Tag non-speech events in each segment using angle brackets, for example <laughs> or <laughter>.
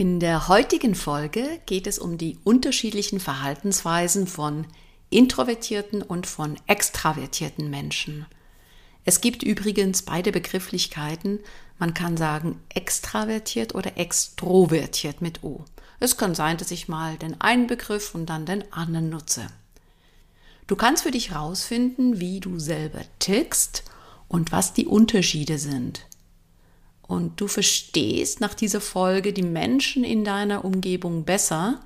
In der heutigen Folge geht es um die unterschiedlichen Verhaltensweisen von introvertierten und von extravertierten Menschen. Es gibt übrigens beide Begrifflichkeiten. Man kann sagen extravertiert oder extrovertiert mit O. Es kann sein, dass ich mal den einen Begriff und dann den anderen nutze. Du kannst für dich herausfinden, wie du selber tickst und was die Unterschiede sind und du verstehst nach dieser Folge die Menschen in deiner Umgebung besser,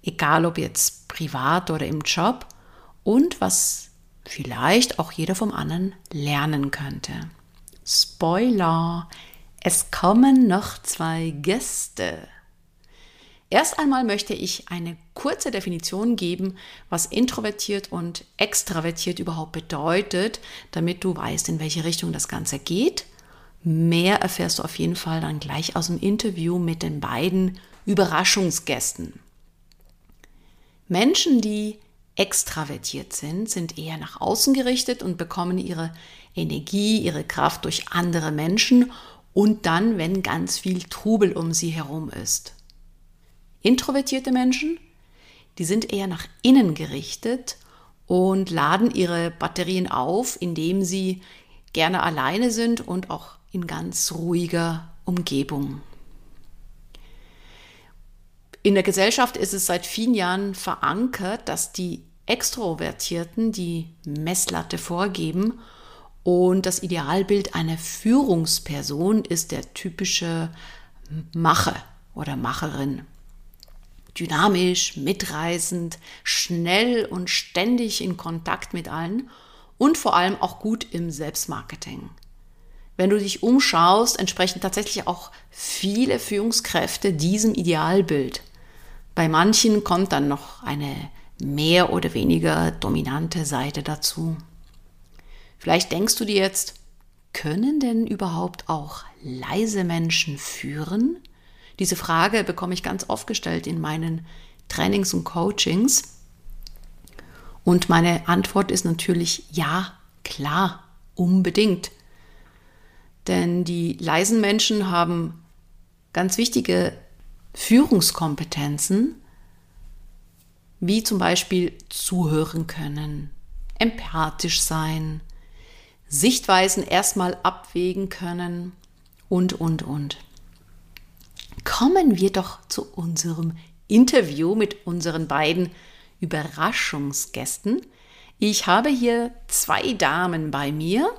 egal ob jetzt privat oder im Job, und was vielleicht auch jeder vom anderen lernen könnte. Spoiler, es kommen noch zwei Gäste. Erst einmal möchte ich eine kurze Definition geben, was introvertiert und extravertiert überhaupt bedeutet, damit du weißt, in welche Richtung das Ganze geht. Mehr erfährst du auf jeden Fall dann gleich aus dem Interview mit den beiden Überraschungsgästen. Menschen, die extravertiert sind, sind eher nach außen gerichtet und bekommen ihre Energie, ihre Kraft durch andere Menschen und dann, wenn ganz viel Trubel um sie herum ist. Introvertierte Menschen, die sind eher nach innen gerichtet und laden ihre Batterien auf, indem sie gerne alleine sind und auch in ganz ruhiger Umgebung. In der Gesellschaft ist es seit vielen Jahren verankert, dass die Extrovertierten die Messlatte vorgeben und das Idealbild einer Führungsperson ist der typische Macher oder Macherin. Dynamisch, mitreißend, schnell und ständig in Kontakt mit allen und vor allem auch gut im Selbstmarketing wenn du dich umschaust, entsprechen tatsächlich auch viele Führungskräfte diesem Idealbild. Bei manchen kommt dann noch eine mehr oder weniger dominante Seite dazu. Vielleicht denkst du dir jetzt, können denn überhaupt auch leise Menschen führen? Diese Frage bekomme ich ganz oft gestellt in meinen Trainings und Coachings. Und meine Antwort ist natürlich ja, klar, unbedingt. Denn die leisen Menschen haben ganz wichtige Führungskompetenzen, wie zum Beispiel zuhören können, empathisch sein, Sichtweisen erstmal abwägen können und, und, und. Kommen wir doch zu unserem Interview mit unseren beiden Überraschungsgästen. Ich habe hier zwei Damen bei mir,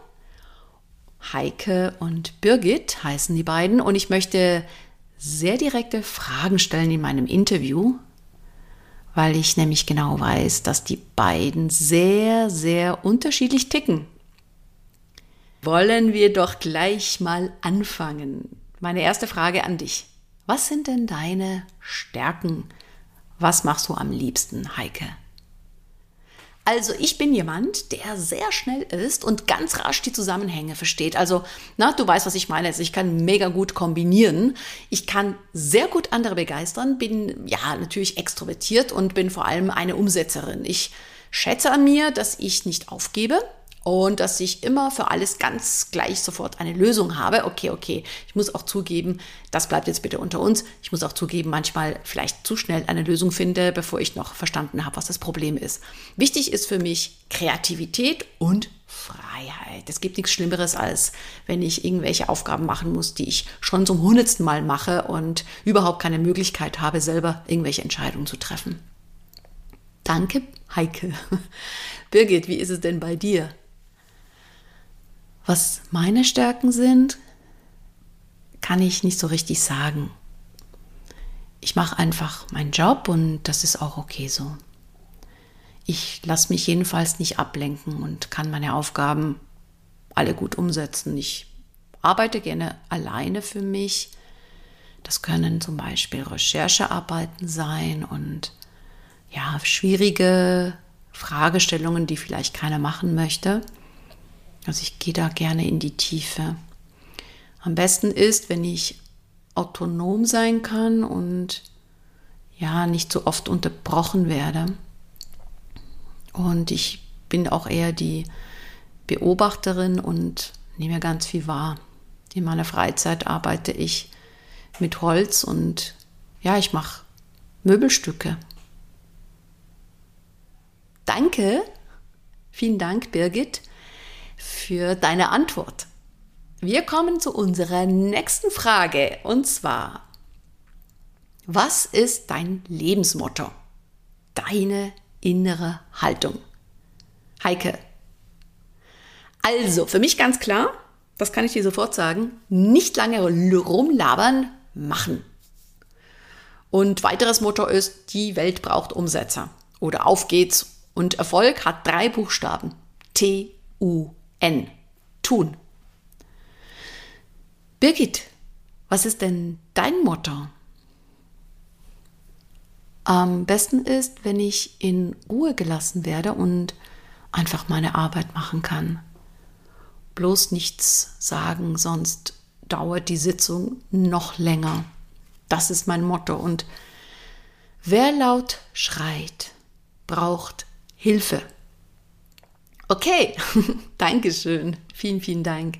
Heike und Birgit heißen die beiden und ich möchte sehr direkte Fragen stellen in meinem Interview, weil ich nämlich genau weiß, dass die beiden sehr, sehr unterschiedlich ticken. Wollen wir doch gleich mal anfangen. Meine erste Frage an dich. Was sind denn deine Stärken? Was machst du am liebsten, Heike? Also ich bin jemand, der sehr schnell ist und ganz rasch die Zusammenhänge versteht. Also, na, du weißt, was ich meine. Also ich kann mega gut kombinieren. Ich kann sehr gut andere begeistern, bin ja natürlich extrovertiert und bin vor allem eine Umsetzerin. Ich schätze an mir, dass ich nicht aufgebe, und dass ich immer für alles ganz gleich sofort eine Lösung habe. Okay, okay, ich muss auch zugeben, das bleibt jetzt bitte unter uns. Ich muss auch zugeben, manchmal vielleicht zu schnell eine Lösung finde, bevor ich noch verstanden habe, was das Problem ist. Wichtig ist für mich Kreativität und Freiheit. Es gibt nichts Schlimmeres, als wenn ich irgendwelche Aufgaben machen muss, die ich schon zum hundertsten Mal mache und überhaupt keine Möglichkeit habe, selber irgendwelche Entscheidungen zu treffen. Danke, Heike. <laughs> Birgit, wie ist es denn bei dir? Was meine Stärken sind, kann ich nicht so richtig sagen. Ich mache einfach meinen Job und das ist auch okay so. Ich lasse mich jedenfalls nicht ablenken und kann meine Aufgaben alle gut umsetzen. Ich arbeite gerne alleine für mich. Das können zum Beispiel Recherchearbeiten sein und ja, schwierige Fragestellungen, die vielleicht keiner machen möchte. Also ich gehe da gerne in die Tiefe. Am besten ist, wenn ich autonom sein kann und ja, nicht so oft unterbrochen werde. Und ich bin auch eher die Beobachterin und nehme ganz viel wahr. In meiner Freizeit arbeite ich mit Holz und ja, ich mache Möbelstücke. Danke, vielen Dank, Birgit, für deine Antwort. Wir kommen zu unserer nächsten Frage und zwar, was ist dein Lebensmotto? Deine innere Haltung. Heike. Also, für mich ganz klar, das kann ich dir sofort sagen, nicht lange rumlabern, machen. Und weiteres Motto ist, die Welt braucht Umsetzer. Oder auf geht's. Und Erfolg hat drei Buchstaben. T-U-N. Tun. Birgit, was ist denn dein Motto? Am besten ist, wenn ich in Ruhe gelassen werde und einfach meine Arbeit machen kann. Bloß nichts sagen, sonst dauert die Sitzung noch länger. Das ist mein Motto. Und wer laut schreit, braucht Hilfe. Okay, <laughs> Dankeschön. Vielen, vielen Dank.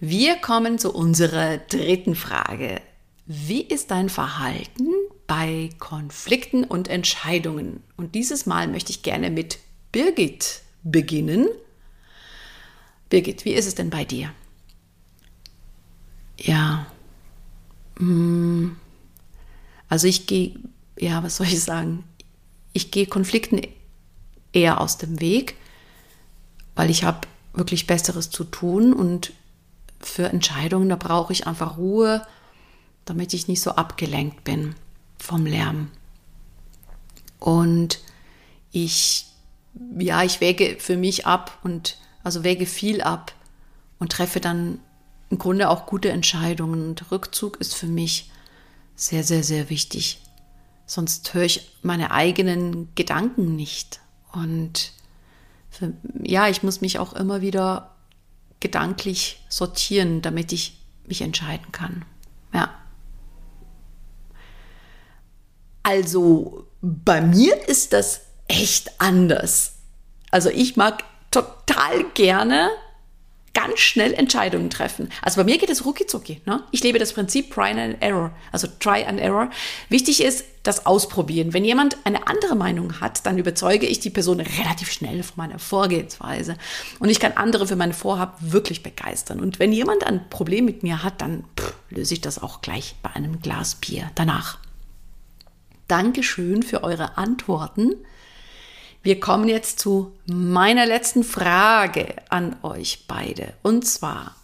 Wir kommen zu unserer dritten Frage. Wie ist dein Verhalten bei Konflikten und Entscheidungen? Und dieses Mal möchte ich gerne mit Birgit beginnen. Birgit, wie ist es denn bei dir? Ja. Hm. Also ich gehe, ja, was soll ich sagen? Ich gehe Konflikten eher aus dem Weg, weil ich habe wirklich Besseres zu tun und für Entscheidungen, da brauche ich einfach Ruhe, damit ich nicht so abgelenkt bin vom Lärm. Und ich, ja, ich wäge für mich ab und also wäge viel ab und treffe dann im Grunde auch gute Entscheidungen. Und Rückzug ist für mich sehr, sehr, sehr wichtig. Sonst höre ich meine eigenen Gedanken nicht. Und für, ja, ich muss mich auch immer wieder gedanklich sortieren, damit ich mich entscheiden kann. Ja. Also bei mir ist das echt anders. Also ich mag total gerne ganz schnell Entscheidungen treffen. Also bei mir geht es rucki zucki. Ne? Ich lebe das Prinzip Try and Error, also Try and Error. Wichtig ist das Ausprobieren. Wenn jemand eine andere Meinung hat, dann überzeuge ich die Person relativ schnell von meiner Vorgehensweise. Und ich kann andere für mein Vorhaben wirklich begeistern. Und wenn jemand ein Problem mit mir hat, dann pff, löse ich das auch gleich bei einem Glas Bier danach. Dankeschön für eure Antworten. Wir kommen jetzt zu meiner letzten Frage an euch beide. Und zwar,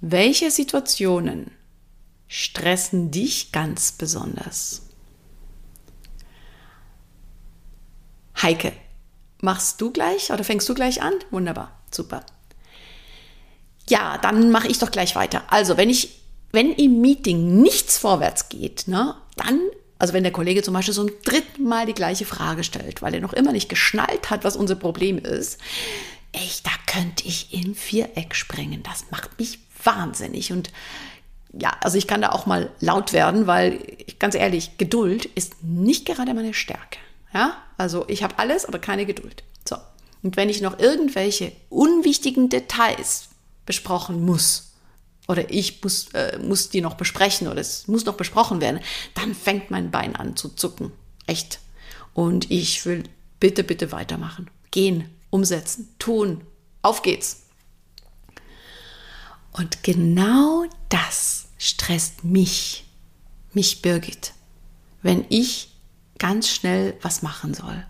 welche Situationen stressen dich ganz besonders? Heike, machst du gleich oder fängst du gleich an? Wunderbar, super. Ja, dann mache ich doch gleich weiter. Also, wenn ich, wenn im Meeting nichts vorwärts geht, ne, dann also wenn der Kollege zum Beispiel so ein dritten Mal die gleiche Frage stellt, weil er noch immer nicht geschnallt hat, was unser Problem ist, echt, da könnte ich im Viereck springen. Das macht mich wahnsinnig. Und ja, also ich kann da auch mal laut werden, weil ganz ehrlich, Geduld ist nicht gerade meine Stärke. Ja, also ich habe alles, aber keine Geduld. So. Und wenn ich noch irgendwelche unwichtigen Details besprochen muss, oder ich muss, äh, muss die noch besprechen oder es muss noch besprochen werden, dann fängt mein Bein an zu zucken. Echt. Und ich will bitte, bitte weitermachen. Gehen, umsetzen, tun. Auf geht's. Und genau das stresst mich, mich Birgit, wenn ich ganz schnell was machen soll.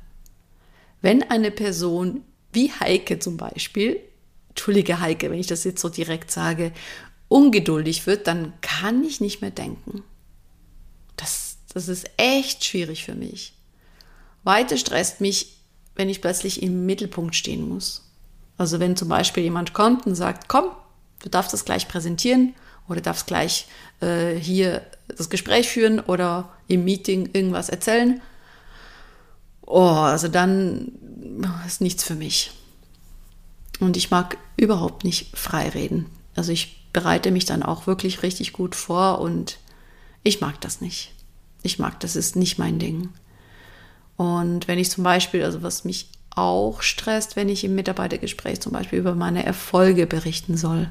Wenn eine Person wie Heike zum Beispiel, Entschuldige Heike, wenn ich das jetzt so direkt sage, ungeduldig wird, dann kann ich nicht mehr denken. Das, das ist echt schwierig für mich. Weiter stresst mich, wenn ich plötzlich im Mittelpunkt stehen muss. Also wenn zum Beispiel jemand kommt und sagt, komm, du darfst das gleich präsentieren oder darfst gleich äh, hier das Gespräch führen oder im Meeting irgendwas erzählen. Oh, also dann ist nichts für mich. Und ich mag überhaupt nicht frei reden. Also ich bereite mich dann auch wirklich richtig gut vor und ich mag das nicht. Ich mag, das ist nicht mein Ding. Und wenn ich zum Beispiel, also was mich auch stresst, wenn ich im Mitarbeitergespräch zum Beispiel über meine Erfolge berichten soll.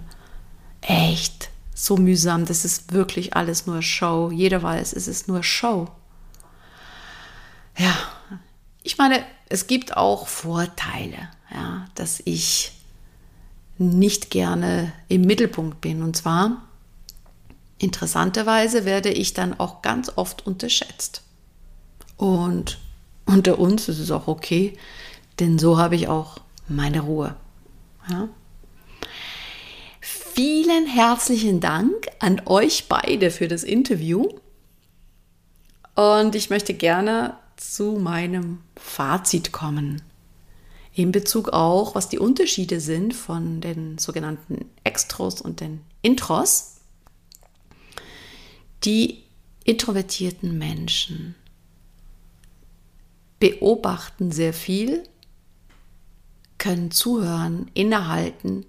Echt so mühsam. Das ist wirklich alles nur Show. Jeder weiß, es ist nur Show. Ja, ich meine, es gibt auch Vorteile, ja, dass ich nicht gerne im Mittelpunkt bin. Und zwar, interessanterweise werde ich dann auch ganz oft unterschätzt. Und unter uns ist es auch okay, denn so habe ich auch meine Ruhe. Ja? Vielen herzlichen Dank an euch beide für das Interview. Und ich möchte gerne zu meinem Fazit kommen. In Bezug auch, was die Unterschiede sind von den sogenannten Extros und den Intros. Die introvertierten Menschen beobachten sehr viel, können zuhören, innehalten,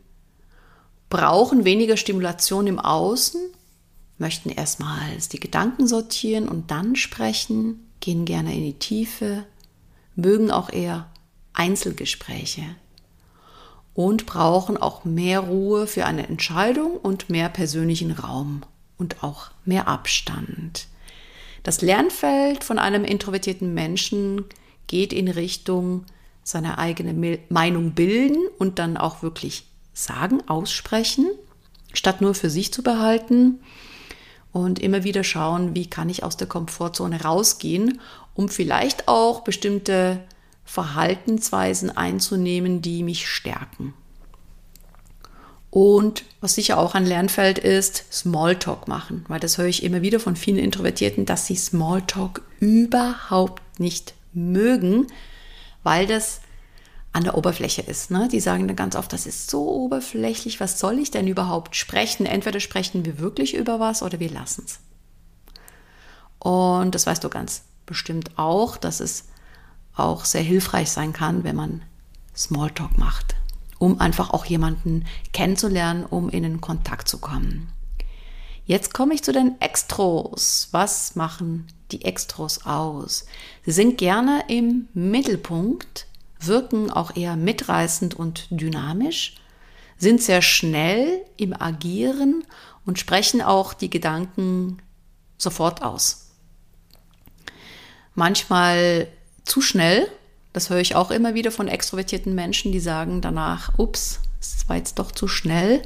brauchen weniger Stimulation im Außen, möchten erstmals die Gedanken sortieren und dann sprechen, gehen gerne in die Tiefe, mögen auch eher Einzelgespräche und brauchen auch mehr Ruhe für eine Entscheidung und mehr persönlichen Raum und auch mehr Abstand. Das Lernfeld von einem introvertierten Menschen geht in Richtung seine eigene Meinung bilden und dann auch wirklich sagen, aussprechen, statt nur für sich zu behalten und immer wieder schauen, wie kann ich aus der Komfortzone rausgehen, um vielleicht auch bestimmte Verhaltensweisen einzunehmen, die mich stärken. Und was sicher auch ein Lernfeld ist, Smalltalk machen, weil das höre ich immer wieder von vielen Introvertierten, dass sie Smalltalk überhaupt nicht mögen, weil das an der Oberfläche ist. Ne? Die sagen dann ganz oft, das ist so oberflächlich, was soll ich denn überhaupt sprechen? Entweder sprechen wir wirklich über was oder wir lassen es. Und das weißt du ganz bestimmt auch, dass es auch sehr hilfreich sein kann, wenn man Smalltalk macht, um einfach auch jemanden kennenzulernen, um in den Kontakt zu kommen. Jetzt komme ich zu den Extros. Was machen die Extros aus? Sie sind gerne im Mittelpunkt wirken auch eher mitreißend und dynamisch, sind sehr schnell im Agieren und sprechen auch die Gedanken sofort aus. Manchmal zu schnell, das höre ich auch immer wieder von extrovertierten Menschen, die sagen danach, ups, es war jetzt doch zu schnell.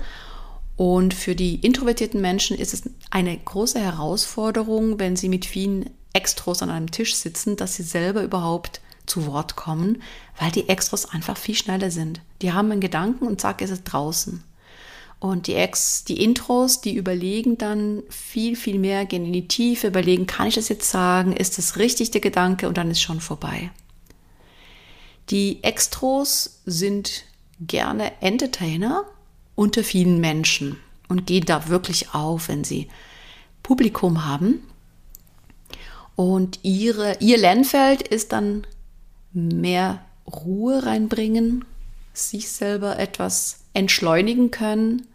Und für die introvertierten Menschen ist es eine große Herausforderung, wenn sie mit vielen Extros an einem Tisch sitzen, dass sie selber überhaupt zu Wort kommen, weil die Extros einfach viel schneller sind. Die haben einen Gedanken und zack ist es draußen. Und die Ex, die Intros, die überlegen dann viel, viel mehr, gehen in die Tiefe, überlegen, kann ich das jetzt sagen? Ist das richtig der Gedanke? Und dann ist schon vorbei. Die Extros sind gerne Entertainer unter vielen Menschen und gehen da wirklich auf, wenn sie Publikum haben. Und ihre, ihr Lernfeld ist dann mehr Ruhe reinbringen, sich selber etwas entschleunigen können,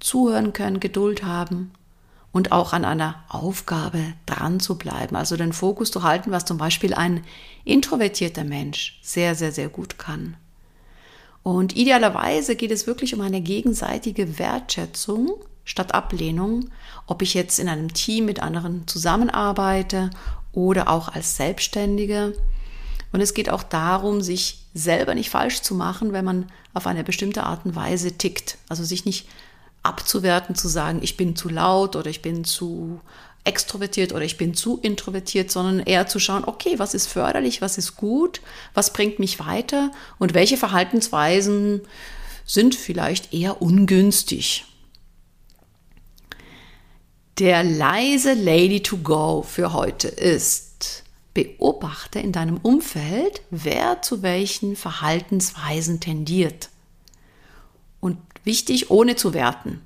zuhören können, Geduld haben und auch an einer Aufgabe dran zu bleiben, also den Fokus zu halten, was zum Beispiel ein introvertierter Mensch sehr, sehr, sehr gut kann. Und idealerweise geht es wirklich um eine gegenseitige Wertschätzung statt Ablehnung, ob ich jetzt in einem Team mit anderen zusammenarbeite oder auch als Selbstständige und es geht auch darum, sich selber nicht falsch zu machen, wenn man auf eine bestimmte Art und Weise tickt. Also sich nicht abzuwerten, zu sagen, ich bin zu laut oder ich bin zu extrovertiert oder ich bin zu introvertiert, sondern eher zu schauen, okay, was ist förderlich, was ist gut, was bringt mich weiter und welche Verhaltensweisen sind vielleicht eher ungünstig. Der leise Lady to go für heute ist, Beobachte in deinem Umfeld, wer zu welchen Verhaltensweisen tendiert. Und wichtig, ohne zu werten.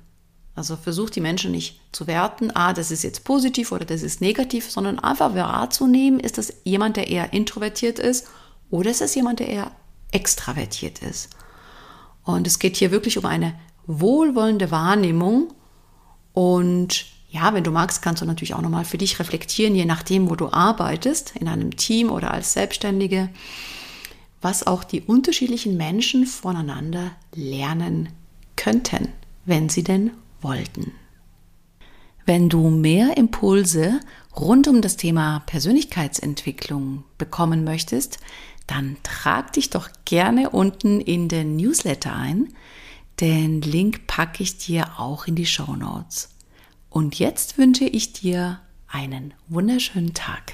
Also versuch die Menschen nicht zu werten, ah, das ist jetzt positiv oder das ist negativ, sondern einfach wahrzunehmen, ist das jemand, der eher introvertiert ist oder ist es jemand, der eher extravertiert ist. Und es geht hier wirklich um eine wohlwollende Wahrnehmung. Und ja, wenn du magst, kannst du natürlich auch nochmal für dich reflektieren, je nachdem, wo du arbeitest, in einem Team oder als Selbstständige, was auch die unterschiedlichen Menschen voneinander lernen könnten, wenn sie denn wollten. Wenn du mehr Impulse rund um das Thema Persönlichkeitsentwicklung bekommen möchtest, dann trag dich doch gerne unten in den Newsletter ein. Den Link packe ich dir auch in die Show Notes. Und jetzt wünsche ich dir einen wunderschönen Tag.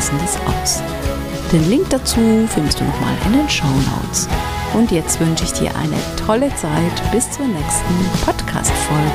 Passendes aus. Den Link dazu findest du nochmal in den Show Notes. Und jetzt wünsche ich dir eine tolle Zeit bis zur nächsten Podcast-Folge.